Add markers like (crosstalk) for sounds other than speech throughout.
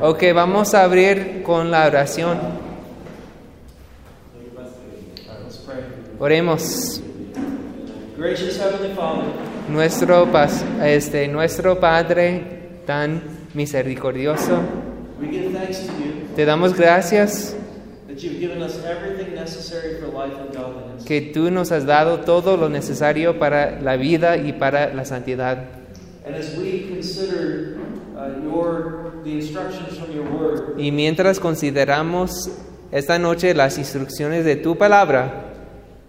Ok, vamos a abrir con la oración. Oremos. Gracious Heavenly Father, Nuestro, este, nuestro Padre tan misericordioso, we give thanks to you te damos gracias que tú nos has dado todo lo necesario para la vida y para la santidad. And as we consider Y mientras consideramos esta noche las instrucciones de tu palabra,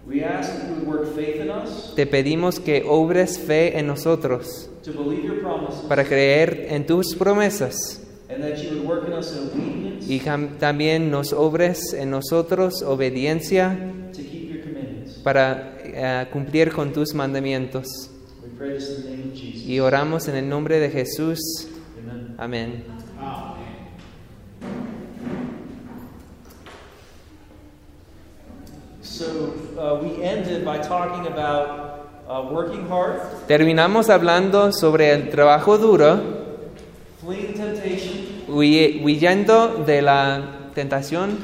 we ask that you would work faith in us te pedimos que obres fe en nosotros to believe your promises, para creer en tus promesas and that you would work in us in obedience y también nos obres en nosotros obediencia to keep your commandments. para eh, cumplir con tus mandamientos. Y oramos en el nombre de Jesús. Amén. So uh, we ended by talking about uh, working hard, Terminamos hablando sobre el trabajo duro, fleeing temptation, huye- huyendo de la tentación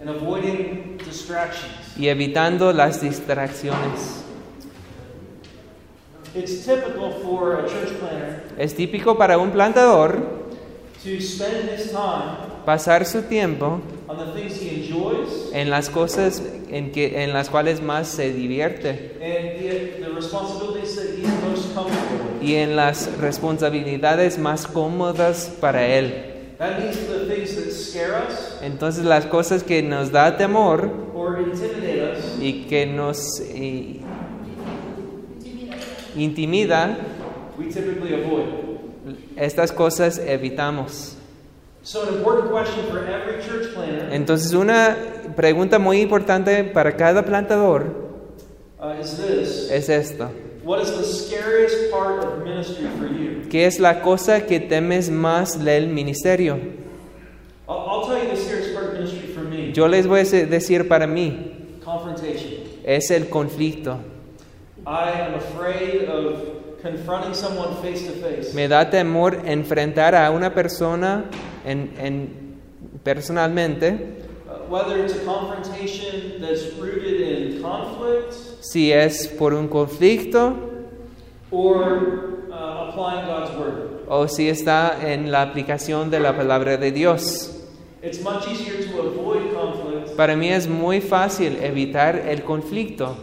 and avoiding distractions. y evitando las distracciones. It's typical for a church planner Es típico para un plantador to spend his time pasar su tiempo on the things he enjoys en las cosas en, que, en las cuales más se divierte and the, the responsibilities that he's most comfortable with. y en las responsabilidades más cómodas para él. That means the things that scare us Entonces las cosas que nos da temor or intimidate us, y que nos intimida, we typically avoid. estas cosas evitamos. So, an important question for every church planner Entonces una pregunta muy importante para cada plantador uh, is this es esto. What is the scariest part of ministry for you? ¿Qué es la cosa que temes más del ministerio? I'll, I'll tell you the scariest part of ministry for me Yo les voy a decir para mí, confrontation. es el conflicto. Me da temor enfrentar a una persona en, en- personalmente, whether it's a confrontation that's rooted in conflict si es por un conflicto or uh, applying God's word. o si está en la aplicación de la palabra de Dios. It's much easier to avoid conflict Para mí es muy fácil evitar el conflicto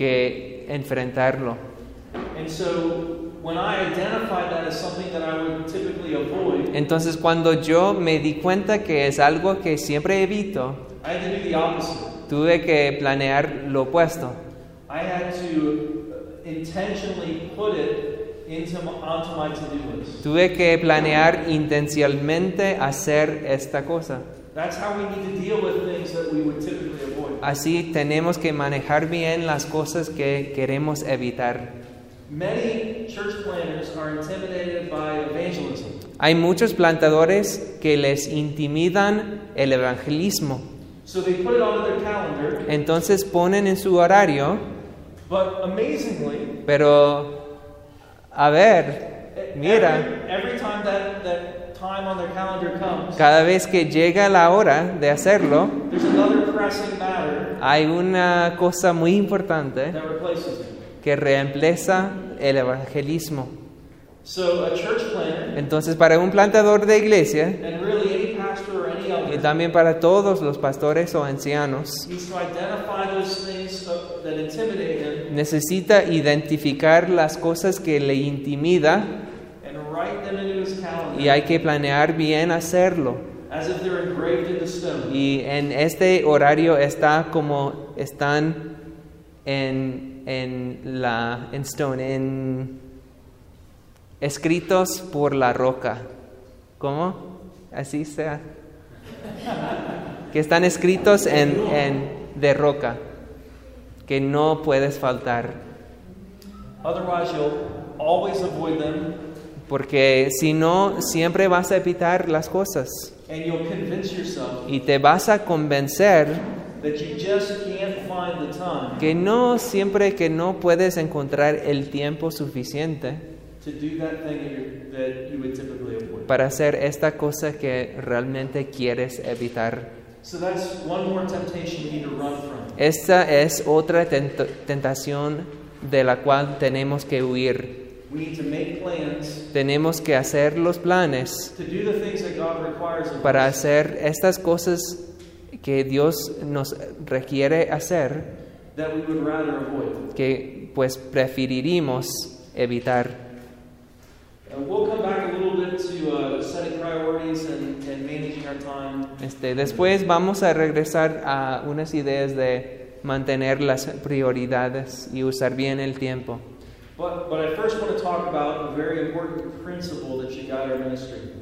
que enfrentarlo. And so when I identified that as something that I would typically avoid, Entonces cuando yo me di cuenta que es algo que siempre evito, I had to do the opposite. tuve que planear lo opuesto. I had to intentionally put it into my, onto my to-do list. Tuve que planear intencionalmente hacer esta cosa. That's how we need to deal with things that we would typically avoid. Así tenemos que manejar bien las cosas que queremos evitar. Many church planners are intimidated by evangelism. Hay muchos plantadores que les intimidan el evangelismo. So they put it onto their calendar, Entonces ponen en su horario, but amazingly, pero a ver, mira, cada vez que llega la hora de hacerlo, hay una cosa muy importante que reemplaza el evangelismo. So a church planner, Entonces para un plantador de iglesia and really any pastor or any y también para todos los pastores o ancianos, necesita identificar las cosas que le intimida y hay que planear bien hacerlo. as if they're engraved into stone. Y en este horario está como están en, en la en stone, en escritos por la roca. ¿Cómo? Así sea. Que están escritos en, en de roca, que no puedes faltar. Otherwise, you'll always avoid them Porque si no, siempre vas a evitar las cosas. and you'll convince yourself Y te vas a convencer that you just can't find the time que no siempre que no puedes encontrar el tiempo suficiente to do that thing that, you're, that you would typically avoid. para hacer esta cosa que realmente quieres evitar. So that's one more temptation we need to run from. Esta es otra tent- tentación de la cual tenemos que huir. We need to make plans Tenemos que hacer los planes to do the things that God requires of para us hacer estas cosas que Dios nos requiere hacer, that we would rather avoid. que pues preferiríamos evitar. Uh, we'll come back a little bit to setting priorities and, and managing our time. Este, después vamos a regresar a unas ideas de mantener las prioridades y usar bien el tiempo.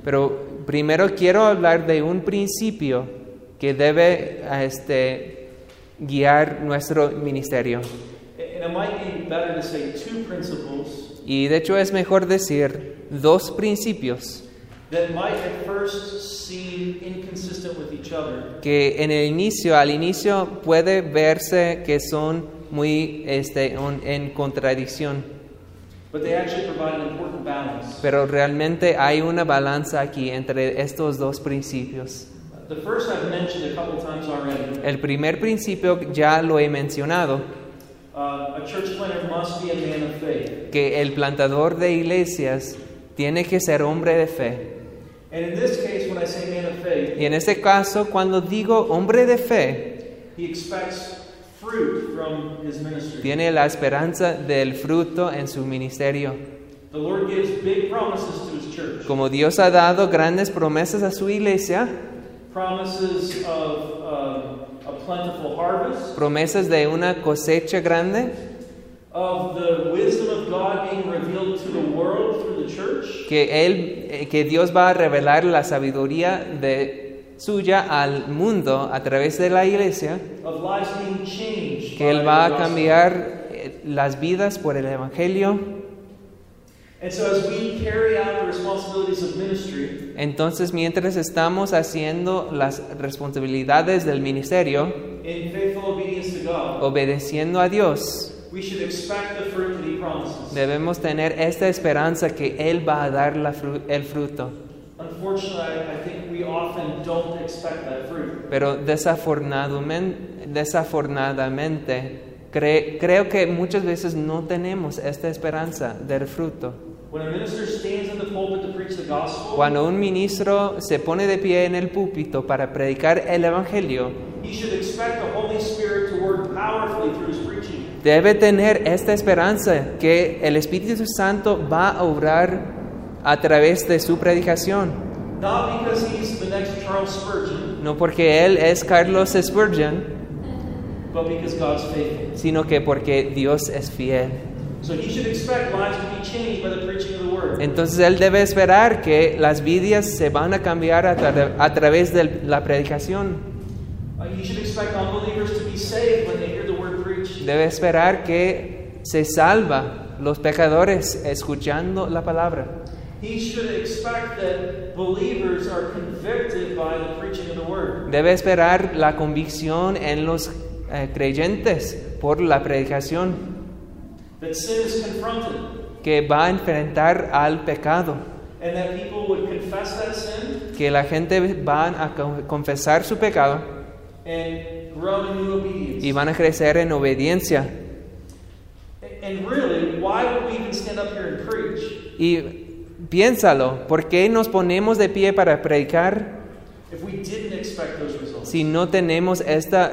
Pero primero quiero hablar de un principio que debe este, guiar nuestro ministerio. And it might be better to say two principles Y de hecho es mejor decir dos principios that might at first seem inconsistent with each other, que en el inicio, al inicio puede verse que son muy este, en contradicción, pero realmente hay una balanza aquí entre estos dos principios. The first I've mentioned a couple times already. El primer principio ya lo he mencionado, Uh, a church planter must be a man of faith. que el plantador de iglesias tiene que ser hombre de fe. And in this case, when I say man of faith, Y en este caso, cuando digo hombre de fe, he expects fruit from his ministry. tiene la esperanza del fruto en su ministerio. The Lord gives big promises to his church. Como Dios ha dado grandes promesas a su iglesia, Promises of um, a plentiful harvest, promesas de una cosecha grande, of the wisdom of God being revealed to the world through the church, que, él, eh, que Dios va a revelar la sabiduría de suya al mundo a través de la iglesia, que Él va the a cambiar eh, las vidas por el Evangelio. And so, as we carry out the responsibilities of ministry, Entonces, mientras estamos haciendo las responsabilidades del ministerio, obedeciendo a Dios, we should expect the fruit that He promises. debemos tener esta esperanza que Él va a dar la fru- el fruto. Unfortunately, I, I think we often don't expect that fruit. Pero desafortunadamente, cre- creo que muchas veces no tenemos esta esperanza del fruto. When a minister stands in the pulpit to preach the gospel, Cuando un ministro se pone de pie en el púlpito para predicar el Evangelio, he should expect the Holy Spirit to work powerfully through his preaching. debe tener esta esperanza que el Espíritu Santo va a obrar a través de su predicación. Not because he's the next Charles Spurgeon, No porque Él es Carlos Spurgeon, but because God's faithful. sino que porque Dios es fiel. Entonces Él debe esperar que las vidas se van a cambiar a, tra- a través de la predicación. Uh. Debe esperar que se salva los pecadores escuchando la palabra. He should expect that believers are convicted by the preaching of the word. Debe esperar la convicción en los eh, creyentes por la predicación That sin is confronted, que va a enfrentar al pecado, and that people would confess that sin que la gente va a co- confesar su pecado and grow in new obedience. y van a crecer en obediencia. And really, why would we even stand up here and preach Y piénsalo, ¿por qué nos ponemos de pie para predicar if we didn't expect those results? si no tenemos esta,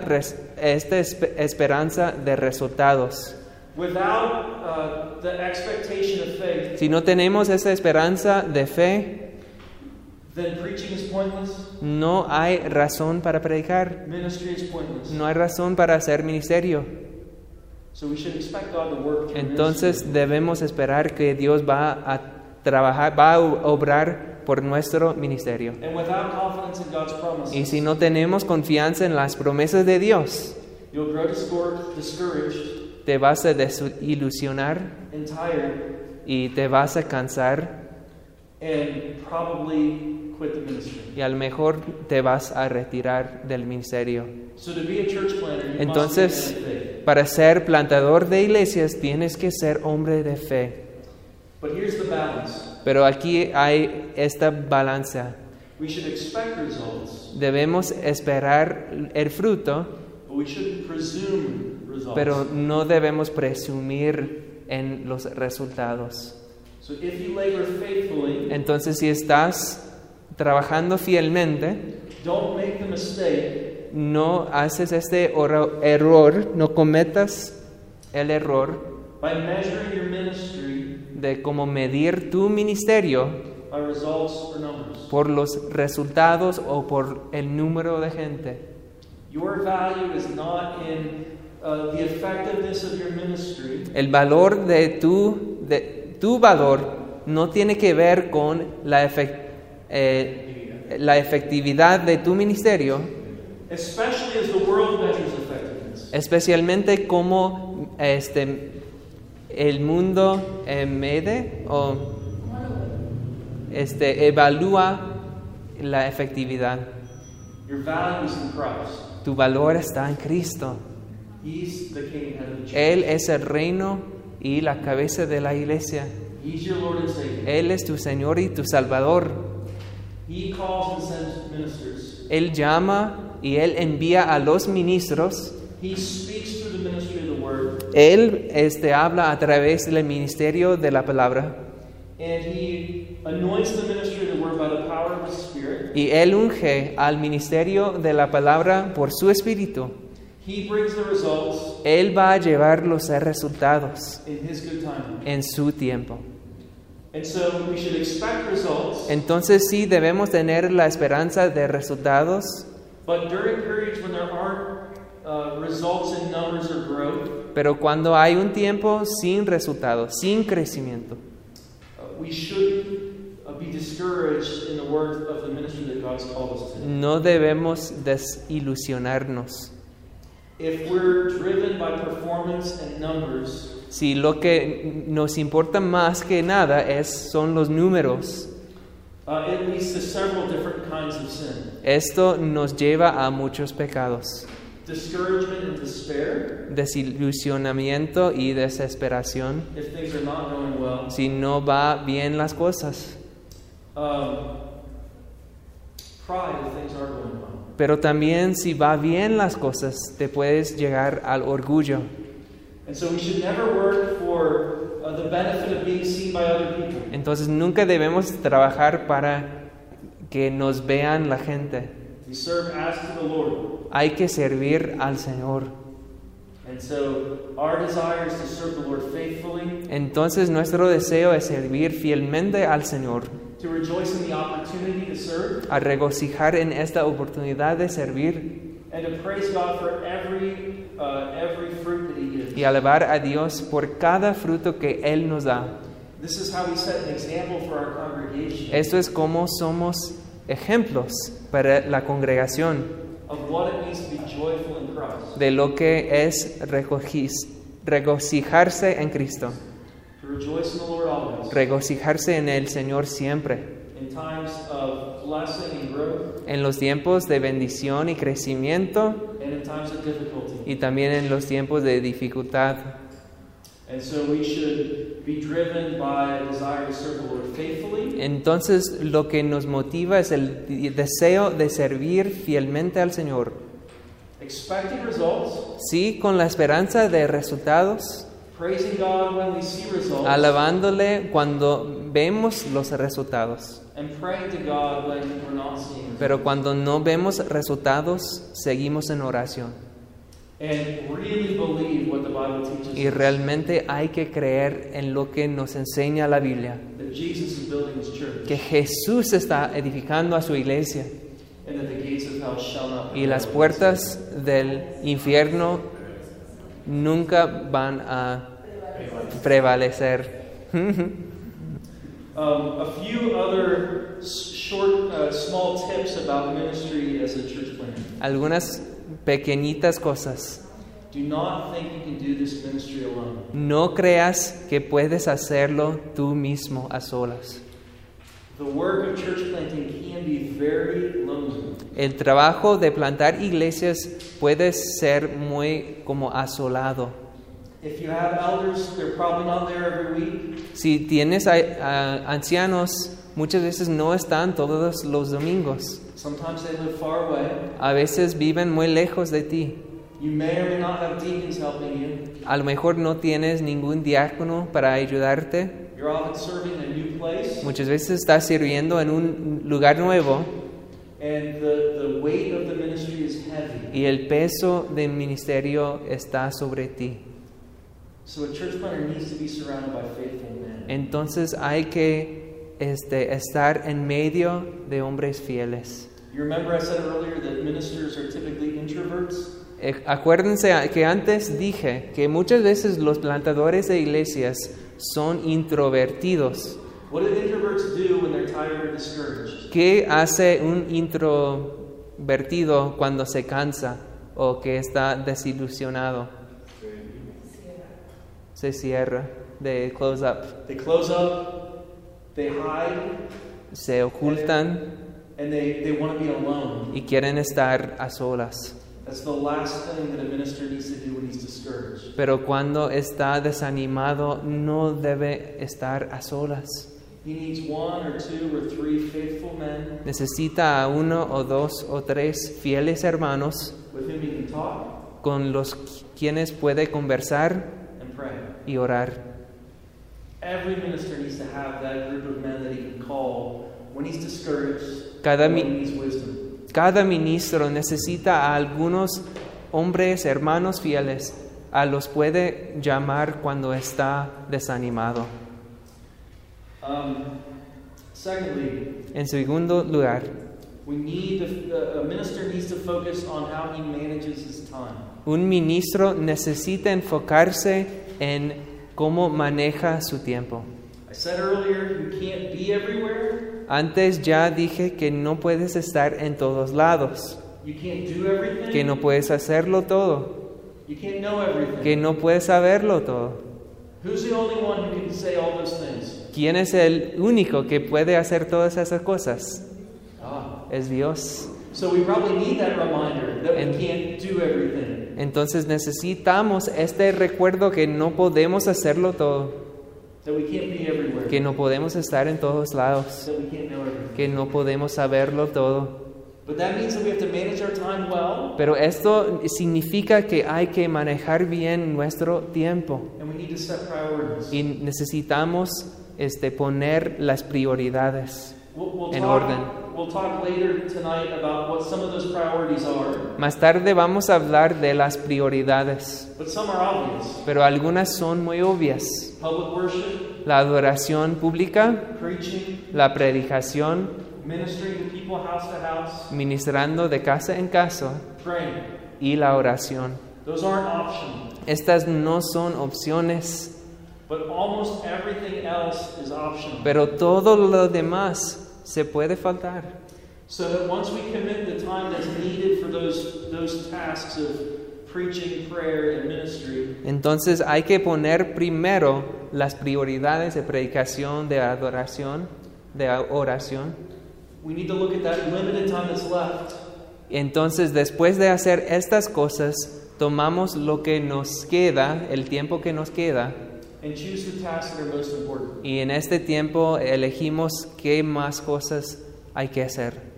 esta espe- esperanza de resultados? Without uh, the expectation of faith, Si no tenemos esa esperanza de fe, then preaching is pointless, no hay razón para predicar, ministry is pointless. no hay razón para hacer ministerio. So we should expect God to work Entonces ministry. debemos esperar que Dios va a trabajar, va a obrar por nuestro ministerio. Y si no tenemos confianza en las promesas de Dios, te vas a desilusionar y te vas a cansar y a lo mejor te vas a retirar del ministerio. Entonces, para ser plantador de iglesias tienes que ser hombre de fe. But here's the balance. Pero aquí hay esta balanza. We should expect results, Debemos esperar el fruto, but we shouldn't presume results. pero no debemos presumir en los resultados. so if you labor faithfully, Entonces, si estás trabajando fielmente, don't make the mistake no haces este error, no cometas el error de cómo medir tu ministerio por los resultados o por el número de gente. Your value is not in uh, the effectiveness of your ministry, El valor de tu, de, tu valor no tiene que ver con la, efec- eh, la efectividad de tu ministerio, especially as the world measures effectiveness. especialmente como este, el mundo eh, mede o este, evalúa la efectividad. Your value is in Christ. Tu valor está en Cristo. He's the king of the church. Él es el reino y la cabeza de la iglesia. He's your Lord and Savior. Él es tu Señor y tu Salvador. He calls and sends ministers. Él llama y Él envía a los ministros. He speaks through the ministry of the word, Él este, habla a través del ministerio de la palabra. Y Él unge al ministerio de la palabra por su espíritu. He brings the results Él va a llevar los resultados in his good time. en su tiempo. And so we should expect results, Entonces sí debemos tener la esperanza de resultados, but during periods when there aren't uh, results in numbers or growth, pero cuando hay un tiempo sin resultados, sin crecimiento, we shouldn't be discouraged in the work of the ministry that God's called us to. no debemos desilusionarnos. If we're driven by performance and numbers, Si lo que nos importa más que nada es, son los números, uh, it leads to several different kinds of sin. esto nos lleva a muchos pecados. Discouragement and despair Desilusionamiento y desesperación if things are not going well. si no va bien las cosas. Um, pride if things are going well. Pero también si va bien las cosas, te puedes llegar al orgullo. And so we should never work for the benefit of being seen by other people. Entonces nunca debemos trabajar para que nos vean la gente. We serve as to the Lord. Hay que servir al Señor. And so our desire is to serve the Lord faithfully, Entonces nuestro deseo es servir fielmente al Señor, to rejoice in the opportunity to serve, a regocijar en esta oportunidad de servir and to praise God for every every fruit that He gives. y alabar a Dios por cada fruto que Él nos da. This is how we set an example for our congregation Esto es como somos ejemplos para la congregación de lo que es regocijarse en Cristo, regocijarse en el Señor siempre, in times of blessing and growth, en los tiempos de bendición y crecimiento and in times of difficulty. y también en los tiempos de dificultad. Entonces lo que nos motiva es el deseo de servir fielmente al Señor, expecting results, sí con la esperanza de resultados, praising God when we see results, alabándole cuando vemos los resultados. and praying to God when we're not seeing results. Pero cuando no vemos resultados, seguimos en oración. Y realmente hay que creer en lo que nos enseña la Biblia, que Jesús está edificando a su iglesia and that the gates of hell shall not y las puertas del infierno nunca van a prevalecer. (laughs) Um, uh. Algunas pequeñitas cosas. Do not think you can do this ministry alone. No creas que puedes hacerlo tú mismo a solas. The work of church planting can be very lonely. El trabajo de plantar iglesias puede ser muy como asolado. If you have elders, they're probably not there every week. Si tienes a- a ancianos, muchas veces no están todos los domingos. Sometimes they live far away. A veces viven muy lejos de ti. You may or may not have deacons helping you. A lo mejor no tienes ningún diácono para ayudarte. You're often serving in a new place, Muchas veces estás sirviendo en un lugar nuevo and the, the weight of the ministry is heavy. y el peso del ministerio está sobre ti. So a church planter needs to be surrounded by faithful men. Entonces hay que este, estar en medio de hombres fieles. You remember I said earlier that ministers are typically introverts? Eh, Acuérdense que antes dije que muchas veces los plantadores de iglesias son introvertidos. What do introverts do when they're tired or discouraged? ¿Qué hace un introvertido cuando se cansa o que está desilusionado? Se cierra, de close up, They close up, they hide, se ocultan and they, they want to be alone. y quieren estar a solas. That's the last thing that a minister needs to do when he's discouraged. Pero cuando está desanimado no debe estar a solas. He needs one or two or three faithful men Necesita a uno o dos o tres fieles hermanos with whom he can talk con los quienes puede conversar and pray. y orar. Every minister needs to have that group of men that he can call when he's discouraged, Cada when he needs wisdom. Cada ministro necesita a algunos hombres, hermanos fieles, a los puede llamar cuando está desanimado. Um, secondly, En segundo lugar, we need to, uh, a minister needs to focus on how he manages his time. un ministro necesita enfocarse en cómo maneja su tiempo. I said earlier, you can't be everywhere, Antes ya dije que no puedes estar en todos lados, you can't do everything, que no puedes hacerlo todo, you can't know everything. que no puedes saberlo todo. Who's the only one who can say all those things? ¿Quién es el único que puede hacer todas esas cosas? Ah. Es Dios. So we probably need that reminder that we And- can't do everything, Entonces necesitamos este recuerdo que no podemos hacerlo todo, that we can't be everywhere, que no podemos estar en todos lados, that we can't know everything. que no podemos saberlo todo. But that means that we have to manage our time well, Pero esto significa que hay que manejar bien nuestro tiempo and we need to set priorities. y necesitamos este, poner las prioridades. Talk, orden. We'll talk later tonight about what some of those priorities are, Más tarde vamos a hablar de las prioridades, but some are obvious. pero algunas son muy obvias. Public worship, La adoración pública, la predicación, ministering to people house to house, ministrando de casa en casa praying. y la oración. Those aren't optional, Estas no son opciones, but almost everything else is optional. pero todo lo demás se puede faltar. So that once we commit the time that's needed for those, those tasks of preaching, prayer, and ministry, Entonces hay que poner primero las prioridades de predicación, de adoración, de oración. we need to look at that limited time that's left Entonces después de hacer estas cosas, tomamos lo que nos queda, el tiempo que nos queda, and choose the tasks that are most important. y en este tiempo elegimos qué más cosas hay que hacer.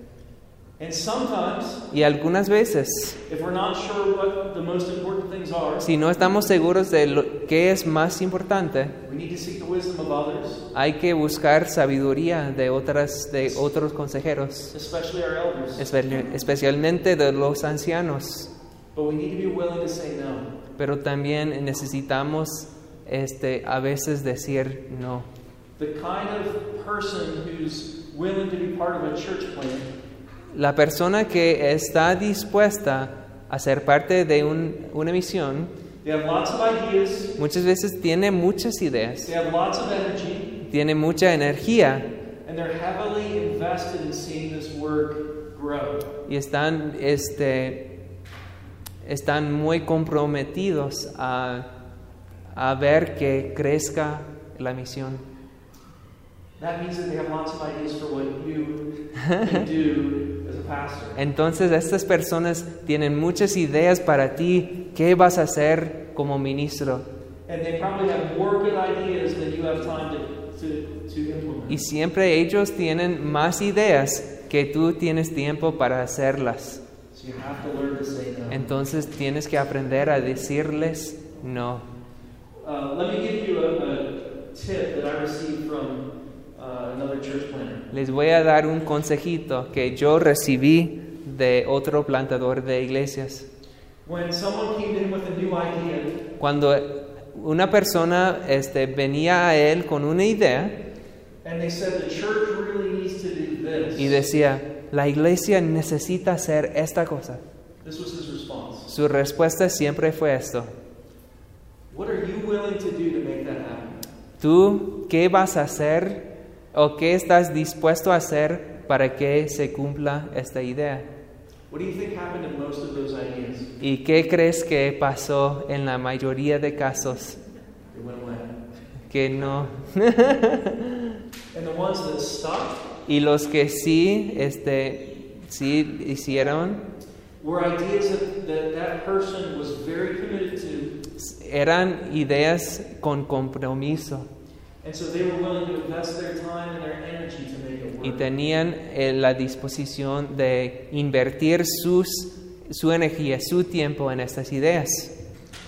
And sometimes, Y algunas veces, if we're not sure what the most important things are, si no estamos seguros de lo, qué es más importante, we need to seek the wisdom of others, hay que buscar sabiduría de, otras, de otros consejeros, especially our elders. espe- especialmente de los ancianos. But we need to be willing to say no. Pero también necesitamos este, a veces decir no. The kind of person who's willing to be part of a church plan La persona que está dispuesta a ser parte de un- una misión They have lots of ideas, muchas veces tiene muchas ideas, they have lots of energy, tiene mucha energía and they're heavily invested in seeing this work grow. y están, este, están muy comprometidos a, a ver que crezca la misión. That means that they have lots of ideas for what you can do as a pastor. (laughs) Entonces estas personas tienen muchas ideas para ti, qué vas a hacer como ministro. And they probably have more good ideas than you have time to, to, to implement. Y siempre ellos tienen más ideas que tú tienes tiempo para hacerlas. So you have to learn to say no. Entonces tienes que aprender a decirles no. Uh, let me give you a, a tip that I received from uh, another church planter. Les voy a dar un consejito que yo recibí de otro plantador de iglesias. When someone came in with a new idea, Cuando una persona este, venía a él con una idea and they said the church really needs to do this, y decía, la iglesia necesita hacer esta cosa, this was his response. su respuesta siempre fue esto. What are you willing to do to make that happen? ¿Tú qué vas a hacer o qué estás dispuesto a hacer para que se cumpla esta idea? What do you think happened in most of those ideas? ¿Y qué crees que pasó en la mayoría de casos? They went away. Que no. And the ones that stuck (laughs) Y los que sí, este, sí hicieron, were ideas that, that that person was very committed to, eran ideas con compromiso. And so they were willing to invest their time and their energy to make it y tenían eh, la disposición de invertir sus, su energía, su tiempo en estas ideas.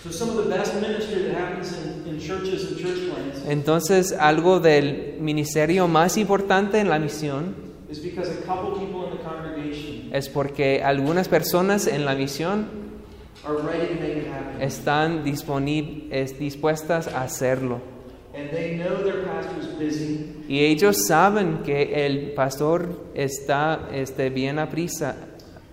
So some of the best ministry that happens in, in churches and church plants Entonces, algo del ministerio más importante en la misión is because a couple people in the congregation es porque algunas personas en la misión están es dispuestas a hacerlo. And they know their pastor's busy, Y ellos saben que el pastor está este, bien a prisa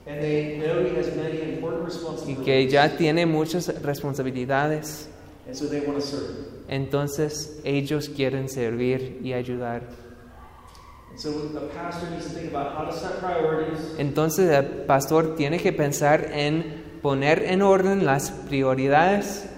and they know he has many important y que ya tiene muchas responsabilidades. And so they want to serve. Entonces ellos quieren servir y ayudar. Entonces el pastor tiene que pensar en poner en orden las prioridades,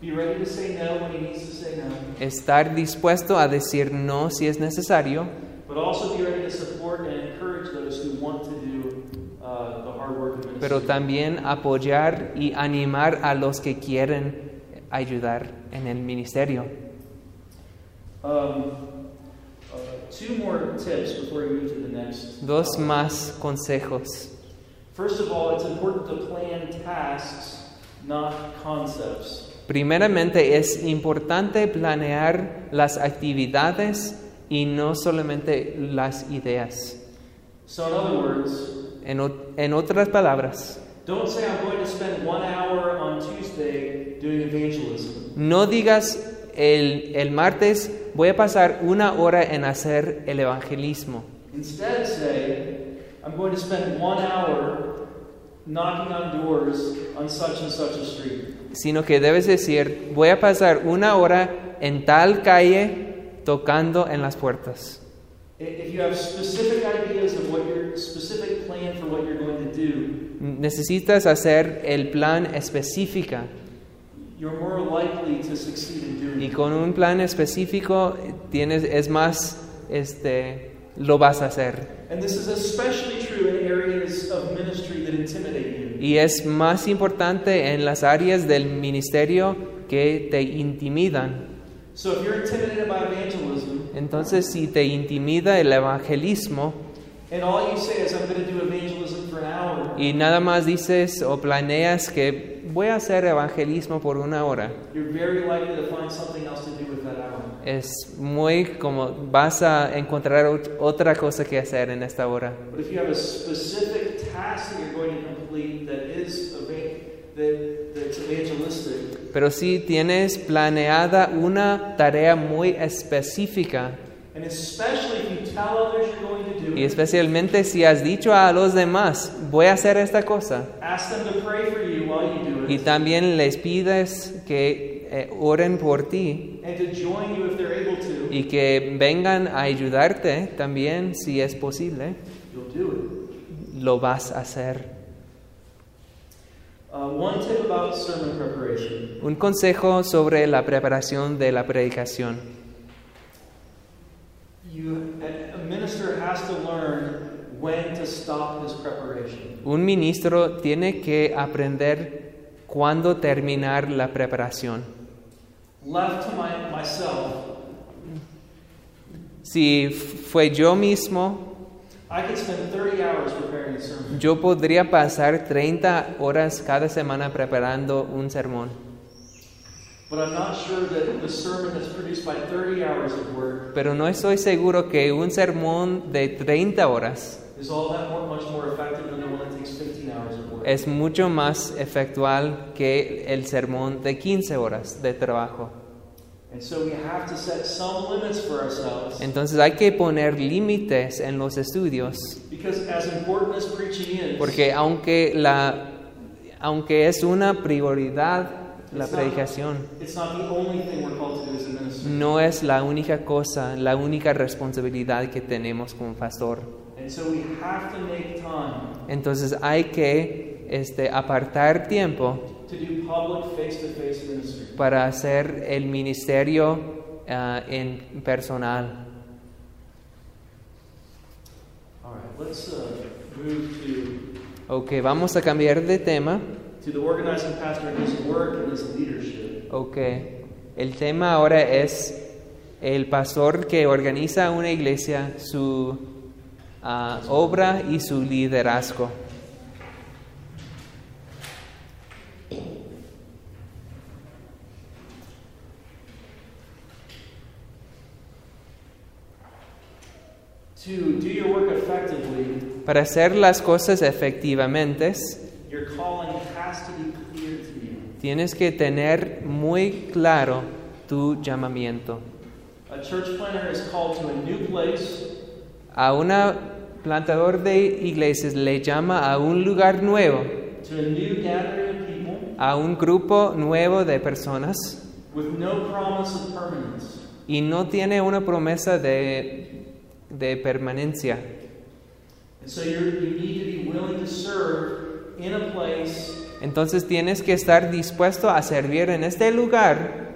be ready to say no when he needs to say no, estar dispuesto a decir no si es necesario, but also be ready to support and encourage those who want to do the hard work of ministry. pero también apoyar y animar a los que quieren ayudar en el ministerio. Um, two more tips before we move to the next. Dos más consejos. First of all, it's important to plan tasks, not concepts. Primeramente es importante planear las actividades y no solamente las ideas. So, in other words, En, o- en otras palabras, don't say I'm going to spend one hour on Tuesday doing evangelism. no digas el, el martes voy a pasar una hora en hacer el evangelismo. Instead, say I'm going to spend one hour knocking on doors on such and such a street. sino que debes decir, voy a pasar una hora en tal calle tocando en las puertas. I- If you have specific ideas of what your specific plan for what you're going to do, Necesitas hacer el plan específica y con un plan específico tienes, es más, este, lo vas a hacer. And this is especially true in areas of ministry that intimidate you. Y es más importante en las áreas del ministerio que te intimidan. So if you're intimidated by evangelism, Entonces, si te intimida el evangelismo and all you say is I'm going to do evangelism for an hour, y nada más dices o planeas que voy a hacer evangelismo por una hora, es muy como vas a encontrar ot- otra cosa que hacer en esta hora. But if you have a specific task that you're going to complete that is eva- that, that's evangelistic, Pero si tienes planeada una tarea muy específica y especialmente si has dicho a los demás, voy a hacer esta cosa, ask them to pray for you while you do y también les pides que eh, oren por ti and to join you if they're able to, y que vengan a ayudarte también si es posible, lo vas a hacer. Uh, one tip about sermon preparation. Un consejo sobre la preparación de la predicación. You, a, a minister has to learn when to stop his preparation. Un ministro tiene que aprender cuándo terminar la preparación. left to my, myself, Si fue yo mismo, I could spend 30 hours preparing a sermon. yo podría pasar 30 horas cada semana preparando un sermón. Pero no estoy seguro que un sermón de 30 horas is all that more, much more effective than the one that takes 15 hours of work. es mucho más efectual que el sermón de 15 horas de trabajo. And so we have to set some limits for ourselves Entonces hay que poner límites en los estudios, because as important as preaching is, porque aunque, la, aunque es una prioridad la predicación, no es la única cosa, la única responsabilidad que tenemos como pastor. And so we have to make time Entonces hay que este, apartar tiempo para hacer el ministerio ah, en personal. Uh, move to, Ok, vamos a cambiar de tema. To the organizing pastor and his work and his leadership. Ok, el tema ahora es el pastor que organiza una iglesia, su ah, obra y su liderazgo. To do your work effectively, Para hacer las cosas efectivamente, your calling tienes que tener muy claro tu llamamiento. A church planter is called to a new place A una plantador de iglesias le llama a un lugar nuevo, to a new gathering of people a un grupo nuevo de personas with no promise of permanence. y no tiene una promesa de, de permanencia. And so you're, you need to be willing to serve in a place Entonces tienes que estar dispuesto a servir en este lugar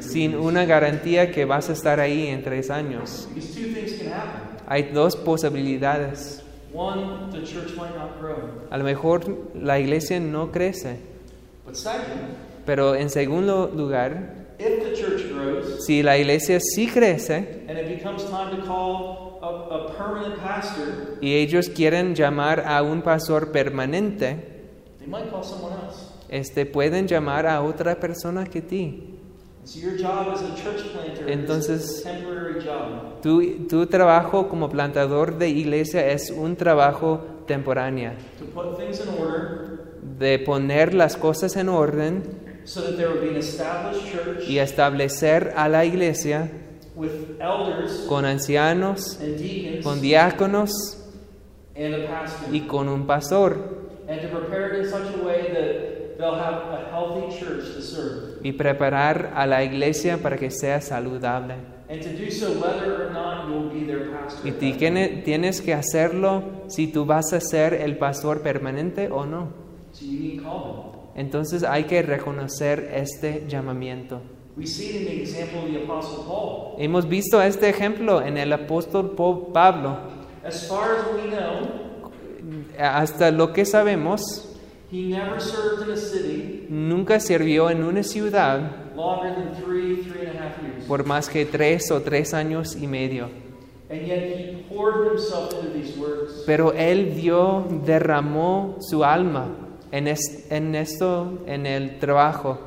sin una garantía que vas a estar ahí en tres años. Hay dos posibilidades. One, the church might not grow. A lo mejor la iglesia no crece, pero en segundo lugar, if the church grows si la iglesia sí crece a, a permanent pastor, y ellos quieren llamar a un pastor permanente, they might call someone else. este, pueden llamar a otra persona que ti. So your job as a church planter Entonces- is a temporary job. Tu, tu trabajo como plantador de iglesia es un trabajo temporáneo, To put things in order de poner las cosas en orden so that there would be an established church y establecer a la iglesia con ancianos, and deacons con diáconos and a pastor. y con un pastor and to prepare it in such a way that they'll have a healthy church to serve. y preparar a la iglesia para que sea saludable. And to do so whether or not you'll be their pastor. Y tienes que hacerlo si tú vas a ser el pastor permanente o no. So you need calling. Entonces hay que reconocer este llamamiento. We see it in the example of the Apostle Paul. Hemos visto este ejemplo en el apóstol Pablo. As far as we know, Hasta lo que sabemos, he never served in a city nunca sirvió en una ciudad longer than three, three and a half years. por más que tres o tres años y medio. And yet he poured himself into these works. Pero él dio, derramó su alma en, es- en esto, en el trabajo.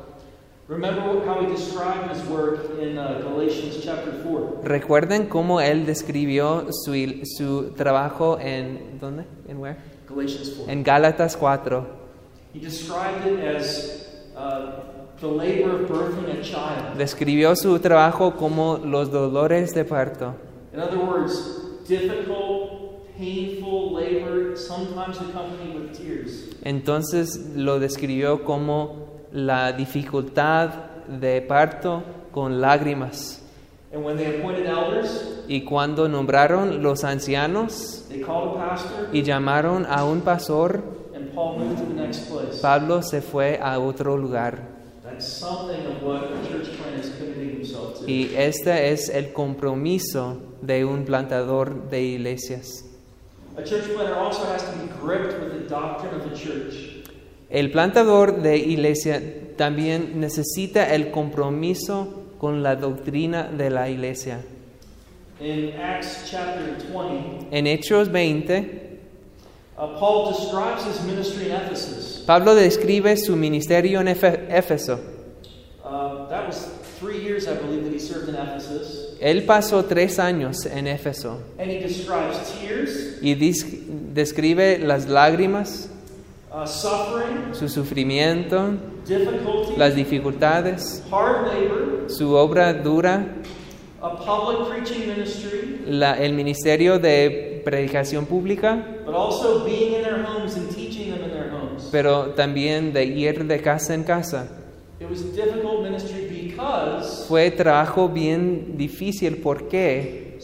Recuerden cómo él describió su, su trabajo en ¿dónde? ¿En where? Galatians 4. En Gálatas 4. He described it as uh, the labor of birthing a child. Describió su trabajo como los dolores de parto. In other words, difficult, painful labor, sometimes accompanied with tears. Entonces lo describió como la dificultad de parto con lágrimas. And when they appointed elders, Y cuando nombraron los ancianos they called a pastor, y llamaron a un pastor, and Paul moved to the next place. Pablo se fue a otro lugar. That's of what to. Y este es el compromiso de un plantador de iglesias. A church planter also has to be gripped with the doctrine of the church. El plantador de iglesia también necesita el compromiso con la doctrina de la iglesia. In Acts chapter 20, En Hechos 20, uh, Paul describes his ministry in Ephesus. Pablo describe su ministerio en Éfeso. Uh, that was three years, I believe, that he served in Ephesus. Él pasó tres años en Éfeso And he describes tears, y describe las lágrimas, su sufrimiento, las dificultades, hard labor, su obra dura, a public preaching ministry, la- el ministerio de predicación pública, but also being in their homes and teaching them in their homes. pero también de ir de casa en casa. It was difficult ministry because, Fue trabajo bien difícil porque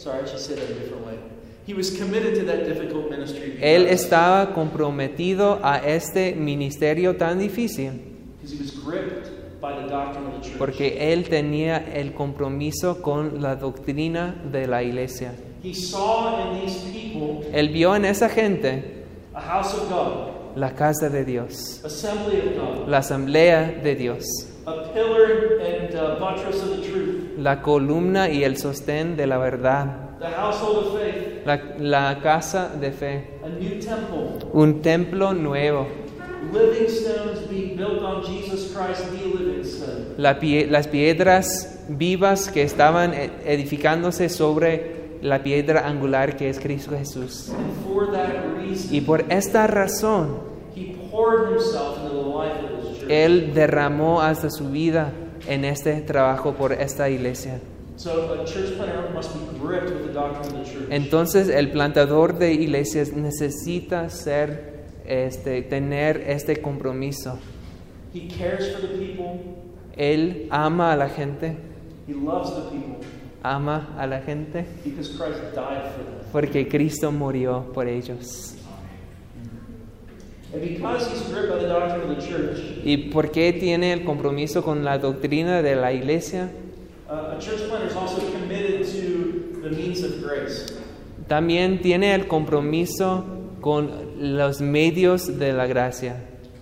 él estaba comprometido a este ministerio tan difícil, porque él tenía el compromiso con la doctrina de la iglesia. Él vio en esa gente la casa de Dios, la asamblea de Dios, uh, buttress of the truth, la columna y el sostén de la verdad, the household of faith, la, la casa de fe, a new temple, un templo nuevo, living stones being built on Jesus Christ, the living stone. la pie- las piedras vivas que estaban e- edificándose sobre la piedra angular que es Cristo Jesús. And for that reason, Y por esta razón, he poured himself into the life of his church. Él derramó hasta su vida en este trabajo por esta iglesia. So a church planter must be gripped with the doctrine of the church. Entonces el plantador de iglesias necesita ser, este, tener este compromiso. he cares for the people. Él ama a la gente, He loves the people ama a la gente because Christ died for them. porque Cristo murió por ellos. And because he's gripped by the doctrine of the church, ¿Y por qué tiene el compromiso con la doctrina de la iglesia? A church planter is also committed to the means of grace. También tiene el compromiso con los medios de la gracia.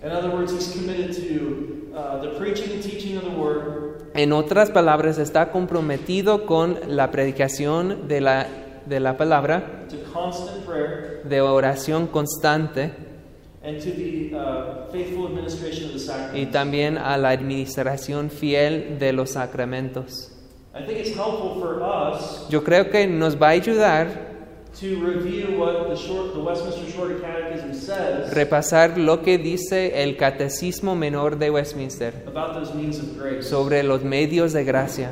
In other words, he's committed to uh, the preaching and teaching of the word, En otras palabras, está comprometido con la predicación de la, de la palabra, to constant prayer, de oración constante and to the uh, faithful administration of the y también a la administración fiel de los sacramentos. I think it's helpful for us Yo creo que nos va a ayudar to review what the, short, the Westminster Shorter Catechism says repasar lo que dice el Catecismo Menor de Westminster about those means of grace. sobre los medios de gracia.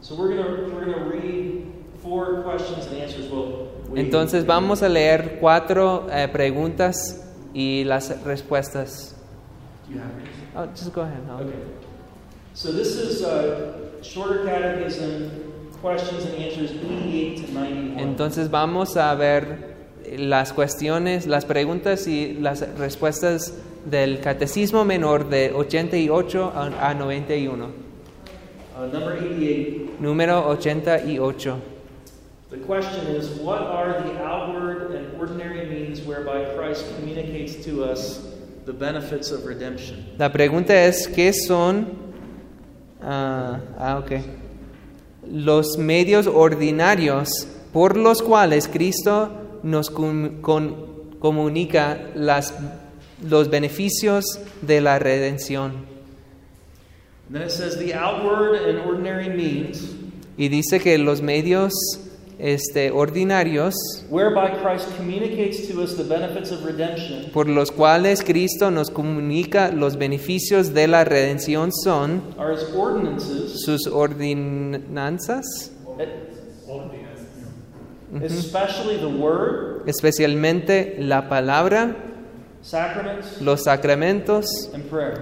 So we're going we're gonna read four questions and answers. Well, we- Entonces vamos a leer cuatro eh, preguntas y las respuestas. Do you have yours? Oh, just go ahead. Okay. So this is uh, Shorter Catechism questions and answers 88 to 91. Entonces vamos a ver las cuestiones, las preguntas y las respuestas del Catecismo Menor de 88 a a 91. Uh, number 88. Número 88. The question is What are the outward and ordinary means whereby Christ communicates to us the benefits of redemption? La pregunta es, ¿qué son ah, ah, ok. los medios ordinarios por los cuales Cristo nos com- con- comunica las, los beneficios de la redención? Then it says the outward and ordinary means Y dice que los medios este, ordinarios whereby Christ communicates to us the benefits of redemption. por los cuales Cristo nos comunica los beneficios de la redención son are his ordinances, sus ordenanzas, especially the word, especialmente la palabra, los sacramentos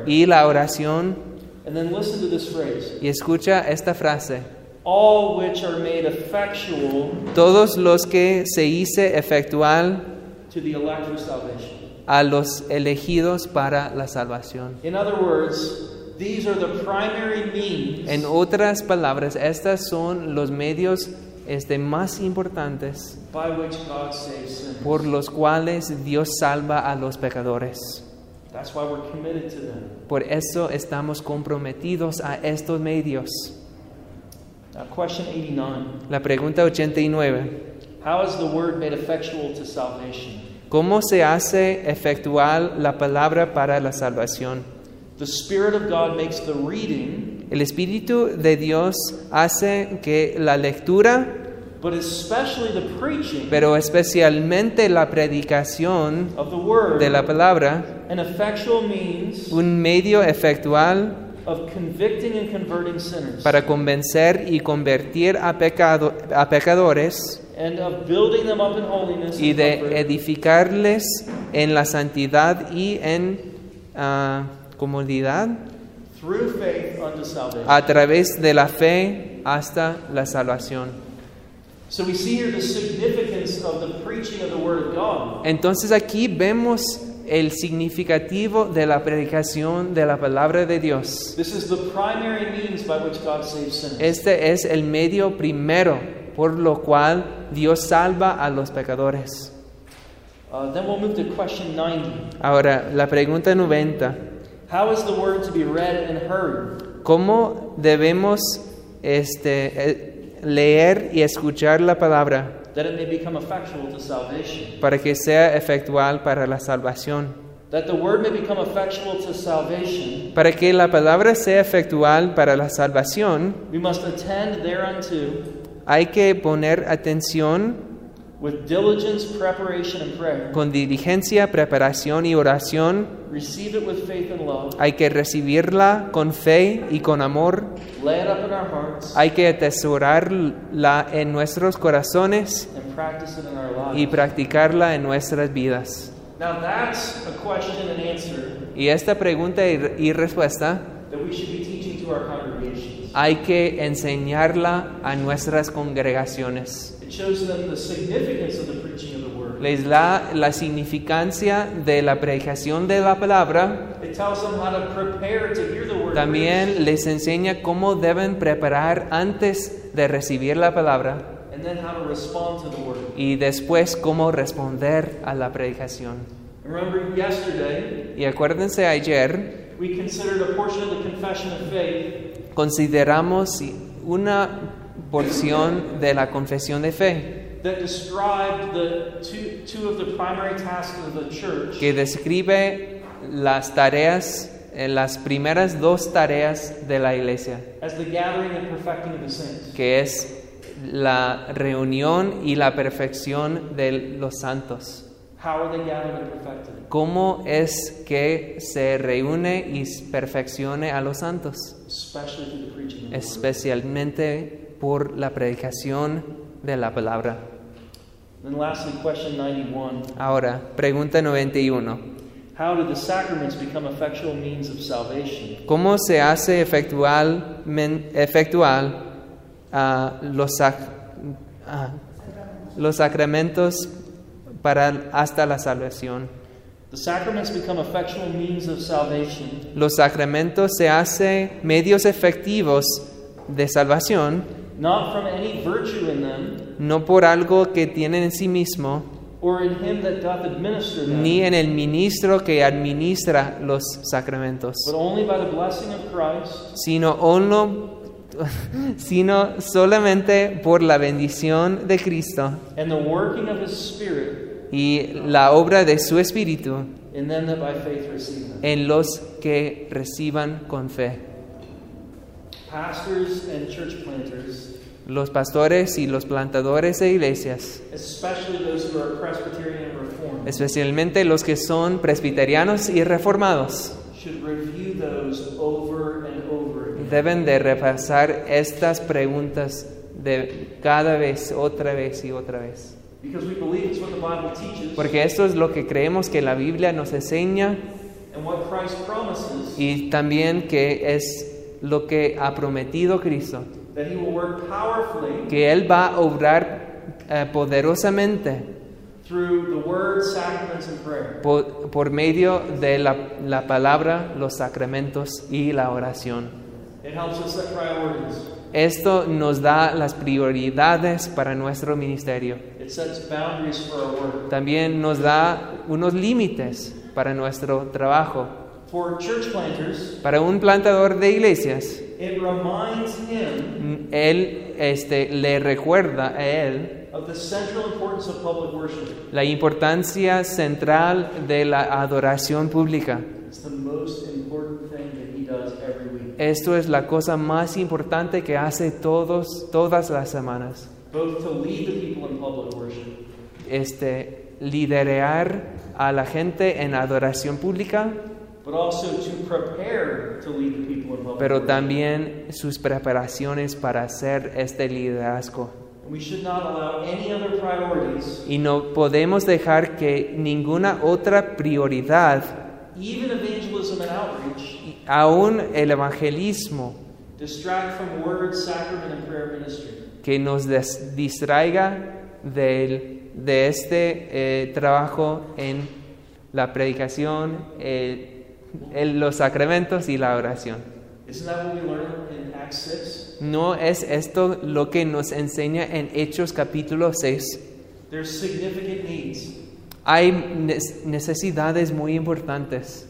y la oración. And then listen to this phrase. Y escucha esta frase. All which are made effectual Todos los que se hice efectual to the elect for salvation. a los elegidos para la salvación. In other words, these are the primary means En otras palabras, estas son los medios este, más importantes by which God saves sinners. por los cuales Dios salva a los pecadores. That's why we're committed to them. Por eso estamos comprometidos a estos medios. Now, question 89 La pregunta 89. How is the word made effectual to salvation? ¿Cómo se hace efectual la palabra para la salvación? The Spirit of God makes the reading, El Espíritu de Dios hace que la lectura, but especially the preaching pero especialmente la predicación of the word, de la palabra, an effectual means un medio efectual of convicting and converting sinners para convencer y convertir a, pecado, a pecadores and of building them up in holiness y de comfort edificarles en la santidad y en ah, comodidad through faith unto salvation. a través de la fe hasta la salvación. So we see here the significance of the preaching of the word of God. Entonces aquí vemos el significativo de la predicación de la palabra de Dios. This is the primary means by which God saves sinners. Este es el medio primero por lo cual Dios salva a los pecadores. Uh, then we'll move to question 90. Ahora, la pregunta 90. How is the word to be read and heard? ¿Cómo debemos este, eh, leer y escuchar la palabra That it may become effectual to salvation. para que sea efectual para la salvación? That the word may become effectual to salvation, Para que la palabra sea efectual para la salvación, we must attend thereunto hay que poner atención with diligence, preparation, and prayer. con diligencia, preparación y oración. Receive it with faith and love. Hay que recibirla con fe y con amor. Lay it up in our hearts Hay que atesorarla en nuestros corazones and practice it in our y lives. practicarla en nuestras vidas. Now that's a question and answer Y esta pregunta y, y respuesta that we should be teaching to our congregations. hay que enseñarla a nuestras congregaciones. It shows them the significance of the preaching of the word. Les da la significancia de la predicación de la palabra. También les enseña cómo deben preparar antes de recibir la palabra y después cómo responder a la predicación. Y acuérdense ayer, we considered a portion of the confession of faith consideramos una porción de la confesión de fe that described the two, two of the primary tasks of the church que describe las tareas, eh, las primeras dos tareas de la iglesia, as the gathering and perfecting of the saints. que es la reunión y la perfección de los santos. How are they gathered and perfected? ¿Cómo es que se reúne y perfeccione a los santos? Especially through the preaching of the word. Especialmente por la predicación de la palabra. Then lastly, question 91. Ahora, pregunta 91. How do the sacraments become effectual means of salvation? ¿Cómo se hace efectual, men- efectual ah, los, sac- ah, los sacramentos para hasta la salvación? The sacraments become effectual means of salvation Los sacramentos se hacen medios efectivos de salvación, not from any virtue in them no por algo que tienen en sí mismo, or in him that doth administer them, ni en el ministro que administra los sacramentos, but only by the blessing of Christ sino, uno- (laughs) sino solamente por la bendición de Cristo and the working of his Spirit y la obra de su Espíritu that by faith receive them. en los que reciban con fe. Pastors and church planters, Los pastores y los plantadores de iglesias, especially those who are Presbyterian and Reformed, especialmente los que son presbiterianos y reformados, should review those over and over again. deben de repasar estas preguntas de cada vez, otra vez y otra vez. Because we believe it's what the Bible teaches Porque esto es lo que creemos que la Biblia nos enseña and what Christ promises y también que es lo que ha prometido Cristo, that he will work powerfully que Él va a obrar eh, poderosamente through the word, sacraments, and prayer. por, por medio de la, la palabra, los sacramentos y la oración. It helps us set priorities. Esto nos da las prioridades para nuestro ministerio. It sets boundaries for our work. También nos da unos límites para nuestro trabajo. For church planters, Para un plantador de iglesias, it reminds him él este, le recuerda a él of the central importance of public worship. la importancia central de la adoración pública. It's the most important thing that he does every week. Esto es la cosa más importante que hace todos, todas las semanas. Both to lead the people in public worship Este, liderar a la gente en adoración pública, but also to prepare to lead the people in public pero también sus preparaciones para hacer este liderazgo. And we should not allow any other priorities, Y no podemos dejar que ninguna otra prioridad, even evangelism and outreach, aún el evangelismo, distract from word, sacrament, and prayer ministry. que nos distraiga del- de este eh, trabajo en la predicación, eh, en los sacramentos y la oración. Isn't that what we learn in Acts 6? ¿No es esto lo que nos enseña en Hechos capítulo 6? There's significant needs. Hay necesidades muy importantes.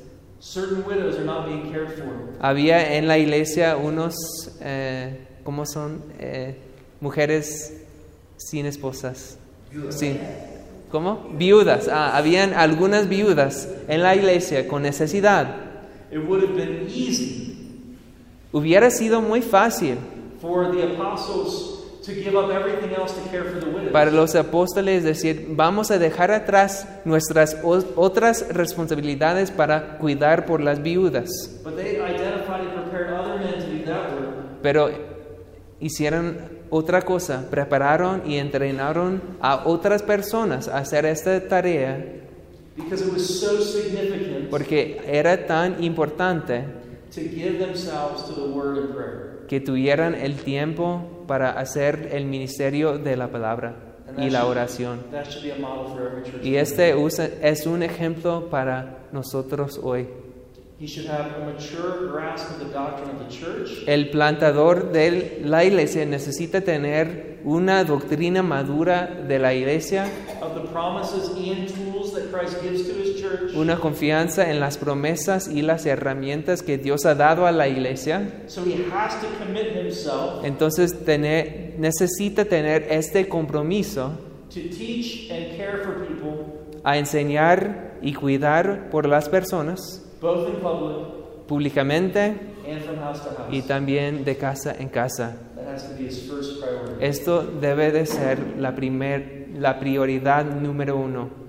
Había en la iglesia unos, eh, ¿cómo son? Eh, mujeres sin esposas. Sí. ¿Cómo? Viudas. Ah, habían algunas viudas en la iglesia con necesidad. It would have been easy Hubiera sido muy fácil for the apostles to give up everything else to care for the widows. para los apóstoles decir, vamos a dejar atrás nuestras otras responsabilidades para cuidar por las viudas. But they identified and prepared other men to do that work. Pero hicieron otra cosa, prepararon y entrenaron a otras personas a hacer esta tarea Because it was so significant porque era tan importante to give themselves to the word and prayer. que tuvieran el tiempo para hacer el ministerio de la palabra y la oración. That should be a model for every church. Y este usa- es un ejemplo para nosotros hoy. El plantador de la iglesia necesita tener una doctrina madura de la iglesia, of the promises and tools that Christ gives to his church. una confianza en las promesas y las herramientas que Dios ha dado a la iglesia. So he has to commit himself Entonces tener- necesita tener este compromiso to teach and care for people, a enseñar y cuidar por las personas both in public públicamente and from house to house. y también de casa en casa. That has to be his first priority. Esto debe de ser la, primer, la prioridad número uno.